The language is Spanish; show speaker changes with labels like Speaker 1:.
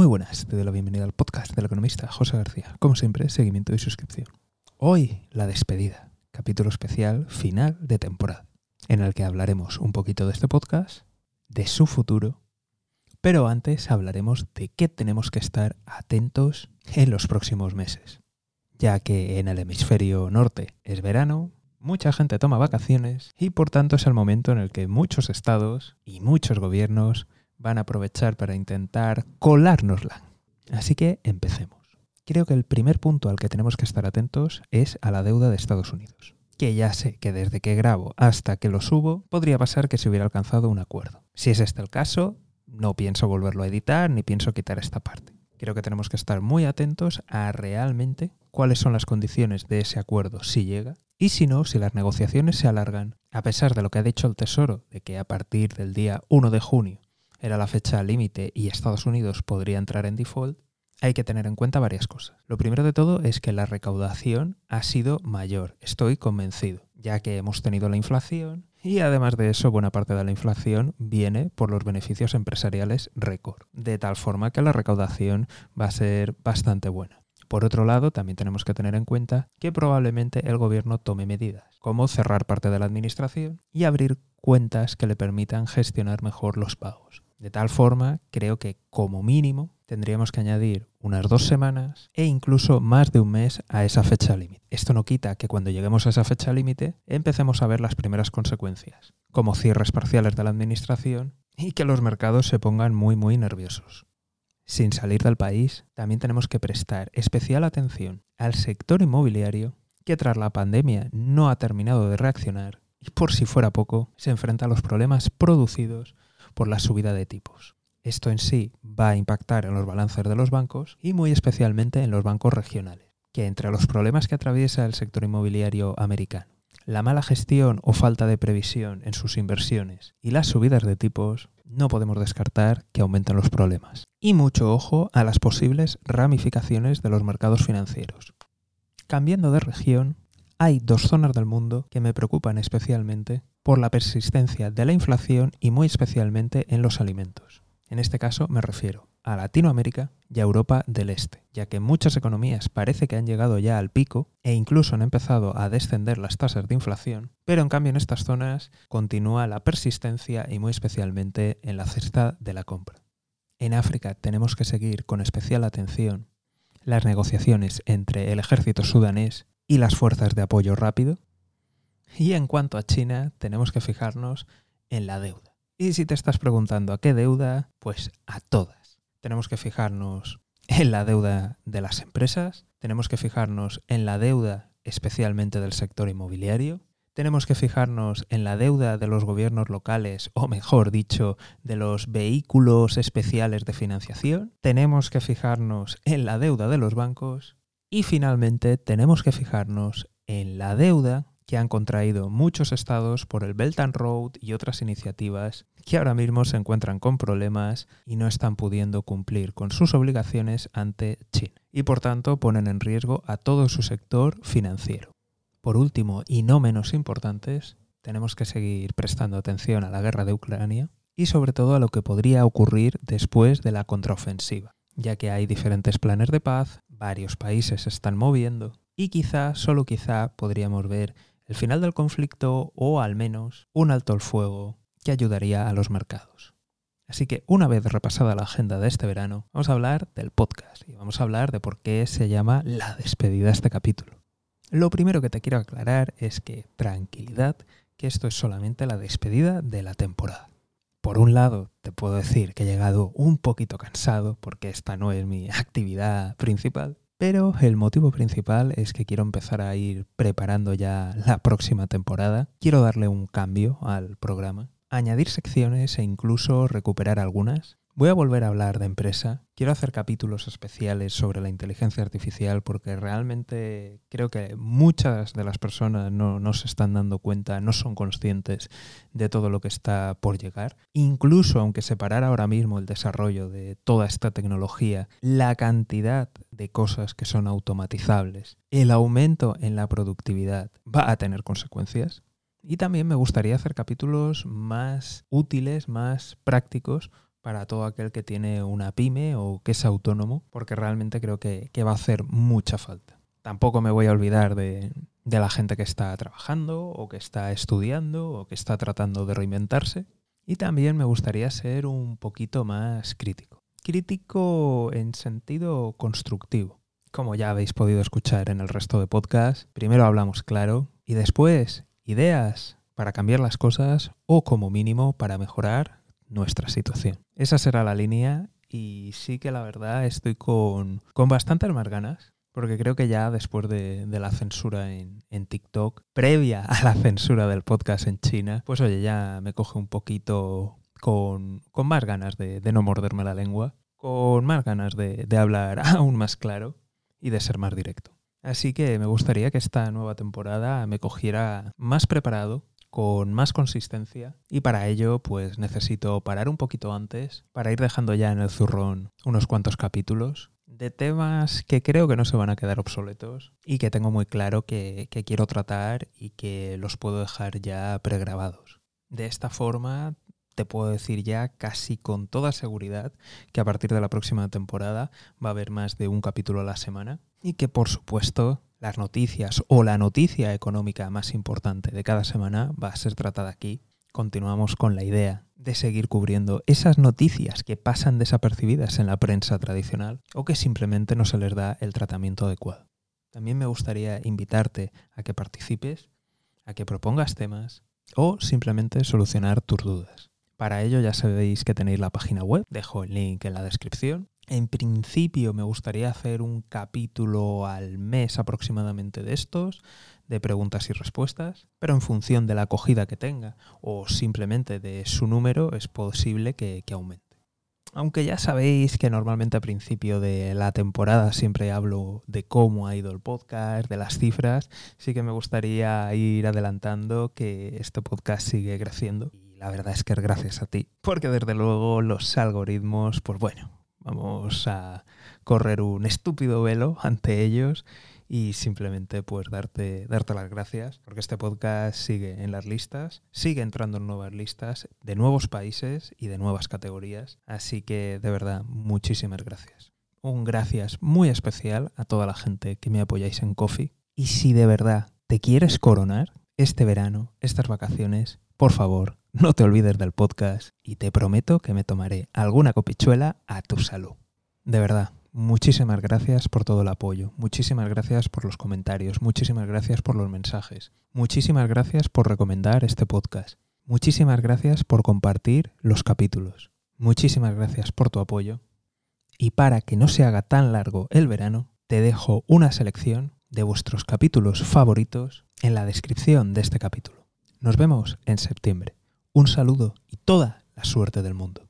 Speaker 1: Muy buenas, te doy la bienvenida al podcast del economista José García. Como siempre, seguimiento y suscripción. Hoy, la despedida, capítulo especial final de temporada, en el que hablaremos un poquito de este podcast, de su futuro, pero antes hablaremos de qué tenemos que estar atentos en los próximos meses, ya que en el hemisferio norte es verano, mucha gente toma vacaciones y por tanto es el momento en el que muchos estados y muchos gobiernos van a aprovechar para intentar colárnosla. Así que empecemos. Creo que el primer punto al que tenemos que estar atentos es a la deuda de Estados Unidos. Que ya sé que desde que grabo hasta que lo subo podría pasar que se hubiera alcanzado un acuerdo. Si es este el caso, no pienso volverlo a editar ni pienso quitar esta parte. Creo que tenemos que estar muy atentos a realmente cuáles son las condiciones de ese acuerdo si llega y si no, si las negociaciones se alargan, a pesar de lo que ha dicho el Tesoro, de que a partir del día 1 de junio era la fecha límite y Estados Unidos podría entrar en default, hay que tener en cuenta varias cosas. Lo primero de todo es que la recaudación ha sido mayor, estoy convencido, ya que hemos tenido la inflación y además de eso buena parte de la inflación viene por los beneficios empresariales récord, de tal forma que la recaudación va a ser bastante buena. Por otro lado, también tenemos que tener en cuenta que probablemente el gobierno tome medidas, como cerrar parte de la administración y abrir cuentas que le permitan gestionar mejor los pagos. De tal forma, creo que como mínimo tendríamos que añadir unas dos semanas e incluso más de un mes a esa fecha límite. Esto no quita que cuando lleguemos a esa fecha límite empecemos a ver las primeras consecuencias, como cierres parciales de la administración y que los mercados se pongan muy muy nerviosos. Sin salir del país, también tenemos que prestar especial atención al sector inmobiliario que tras la pandemia no ha terminado de reaccionar y por si fuera poco, se enfrenta a los problemas producidos por la subida de tipos. Esto en sí va a impactar en los balances de los bancos y muy especialmente en los bancos regionales, que entre los problemas que atraviesa el sector inmobiliario americano, la mala gestión o falta de previsión en sus inversiones y las subidas de tipos, no podemos descartar que aumenten los problemas. Y mucho ojo a las posibles ramificaciones de los mercados financieros. Cambiando de región, hay dos zonas del mundo que me preocupan especialmente por la persistencia de la inflación y muy especialmente en los alimentos. En este caso me refiero a Latinoamérica y a Europa del Este, ya que muchas economías parece que han llegado ya al pico e incluso han empezado a descender las tasas de inflación, pero en cambio en estas zonas continúa la persistencia y muy especialmente en la cesta de la compra. En África tenemos que seguir con especial atención las negociaciones entre el ejército sudanés y las fuerzas de apoyo rápido. Y en cuanto a China, tenemos que fijarnos en la deuda. Y si te estás preguntando a qué deuda, pues a todas. Tenemos que fijarnos en la deuda de las empresas, tenemos que fijarnos en la deuda especialmente del sector inmobiliario, tenemos que fijarnos en la deuda de los gobiernos locales, o mejor dicho, de los vehículos especiales de financiación, tenemos que fijarnos en la deuda de los bancos y finalmente tenemos que fijarnos en la deuda que han contraído muchos estados por el Belt and Road y otras iniciativas que ahora mismo se encuentran con problemas y no están pudiendo cumplir con sus obligaciones ante China y por tanto ponen en riesgo a todo su sector financiero. Por último, y no menos importantes, tenemos que seguir prestando atención a la guerra de Ucrania y sobre todo a lo que podría ocurrir después de la contraofensiva, ya que hay diferentes planes de paz, varios países se están moviendo y quizá, solo quizá, podríamos ver el final del conflicto o al menos un alto el fuego que ayudaría a los mercados. Así que una vez repasada la agenda de este verano, vamos a hablar del podcast y vamos a hablar de por qué se llama la despedida este capítulo. Lo primero que te quiero aclarar es que tranquilidad, que esto es solamente la despedida de la temporada. Por un lado, te puedo decir que he llegado un poquito cansado porque esta no es mi actividad principal, pero el motivo principal es que quiero empezar a ir preparando ya la próxima temporada. Quiero darle un cambio al programa, añadir secciones e incluso recuperar algunas Voy a volver a hablar de empresa. Quiero hacer capítulos especiales sobre la inteligencia artificial porque realmente creo que muchas de las personas no, se están dando cuenta, no son conscientes de todo lo que está por llegar. Incluso aunque separara ahora mismo el desarrollo de toda esta tecnología, la cantidad de cosas que son automatizables, el aumento en la productividad va a tener consecuencias. Y también me gustaría hacer capítulos más útiles, más prácticos para todo aquel que tiene una pyme o que es autónomo, porque realmente creo que, va a hacer mucha falta. Tampoco me voy a olvidar de, de la gente que está trabajando o que está estudiando o que está tratando de reinventarse. Y también me gustaría ser un poquito más crítico. Crítico en sentido constructivo. Como ya habéis podido escuchar en el resto de podcasts, primero hablamos claro y después ideas para cambiar las cosas o como mínimo para mejorar nuestra situación. Esa será la línea y sí que la verdad estoy con, con bastantes más ganas porque creo que ya después de, la censura en, TikTok, previa a la censura del podcast en China, pues oye, ya me coge un poquito con, más ganas de, no morderme la lengua, con más ganas de hablar aún más claro y de ser más directo. Así que me gustaría que esta nueva temporada me cogiera más preparado, con más consistencia y para ello pues necesito parar un poquito antes para ir dejando ya en el zurrón unos cuantos capítulos de temas que creo que no se van a quedar obsoletos y que tengo muy claro que, quiero tratar y que los puedo dejar ya pregrabados. De esta forma te puedo decir ya casi con toda seguridad que a partir de la próxima temporada va a haber más de un capítulo a la semana y que por supuesto las noticias o la noticia económica más importante de cada semana va a ser tratada aquí. Continuamos con la idea de seguir cubriendo esas noticias que pasan desapercibidas en la prensa tradicional o que simplemente no se les da el tratamiento adecuado. También me gustaría invitarte a que participes, a que propongas temas o simplemente solucionar tus dudas. Para ello ya sabéis que tenéis la página web, dejo el link en la descripción. En principio me gustaría hacer un capítulo al mes aproximadamente de estos, de preguntas y respuestas, pero en función de la acogida que tenga o simplemente de su número es posible que, aumente. Aunque ya sabéis que normalmente a principio de la temporada siempre hablo de cómo ha ido el podcast, de las cifras, sí que me gustaría ir adelantando que este podcast sigue creciendo. Y la verdad es que es gracias a ti, porque desde luego los algoritmos, pues bueno, vamos a correr un estúpido velo ante ellos y simplemente pues darte, darte las gracias porque este podcast sigue en las listas, sigue entrando en nuevas listas de nuevos países y de nuevas categorías. Así que de verdad, muchísimas gracias. Un gracias muy especial a toda la gente que me apoyáis en Coffee. Y si de verdad te quieres coronar este verano, estas vacaciones, por favor, no te olvides del podcast y te prometo que me tomaré alguna copichuela a tu salud. De verdad, Muchísimas gracias por todo el apoyo, muchísimas gracias por los comentarios, muchísimas gracias por los mensajes, muchísimas gracias por recomendar este podcast, muchísimas gracias por compartir los capítulos, muchísimas gracias por tu apoyo y para que no se haga tan largo el verano, te dejo una selección de vuestros capítulos favoritos en la descripción de este capítulo. Nos vemos en septiembre. Un saludo y toda la suerte del mundo.